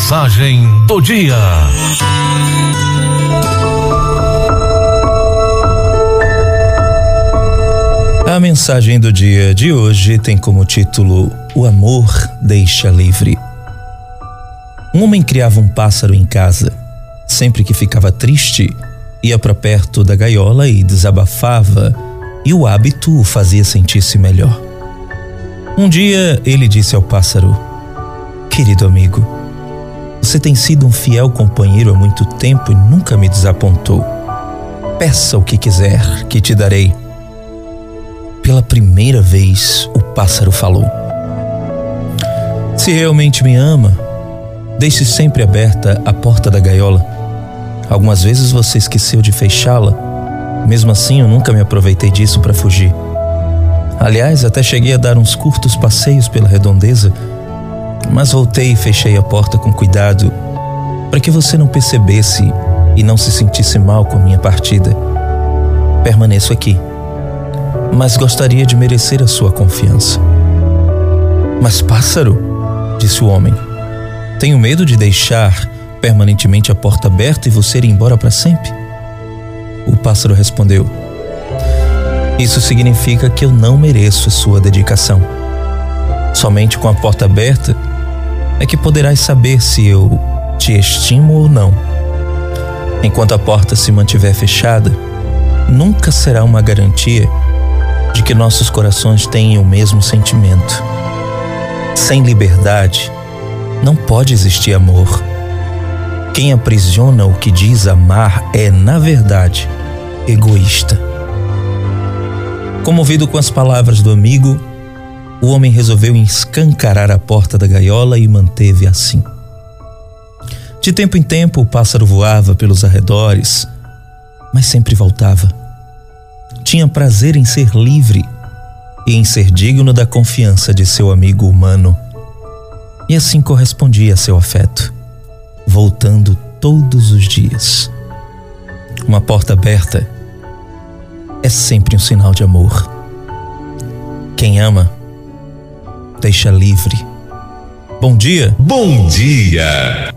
Mensagem do dia. A mensagem do dia de hoje tem como título O amor deixa livre. Um homem criava um pássaro em casa. Sempre que ficava triste, ia para perto da gaiola e desabafava, e o hábito o fazia sentir-se melhor. Um dia ele disse ao pássaro: Querido amigo, você tem sido um fiel companheiro há muito tempo e nunca me desapontou. Peça o que quiser, que te darei. Pela primeira vez, o pássaro falou: Se realmente me ama, deixe sempre aberta a porta da gaiola. Algumas vezes você esqueceu de fechá-la. Mesmo assim, eu nunca me aproveitei disso para fugir. Aliás, até cheguei a dar uns curtos passeios pela redondeza, mas voltei e fechei a porta com cuidado para que você não percebesse e não se sentisse mal com a minha partida. Permaneço aqui, mas gostaria de merecer a sua confiança. Mas, pássaro, disse o homem, tenho medo de deixar permanentemente a porta aberta e você ir embora para sempre. O pássaro respondeu: isso significa que eu não mereço sua dedicação. Somente com a porta aberta é que poderás saber se eu te estimo ou não. Enquanto a porta se mantiver fechada, nunca será uma garantia de que nossos corações tenham o mesmo sentimento. Sem liberdade, não pode existir amor. Quem aprisiona o que diz amar é, na verdade, egoísta. Comovido com as palavras do amigo, o homem resolveu escancarar a porta da gaiola e manteve assim. De tempo em tempo, o pássaro voava pelos arredores, mas sempre voltava. Tinha prazer em ser livre e em ser digno da confiança de seu amigo humano. E assim correspondia a seu afeto, voltando todos os dias. Uma porta aberta é sempre um sinal de amor. Quem ama, deixa livre. Bom dia. Bom dia.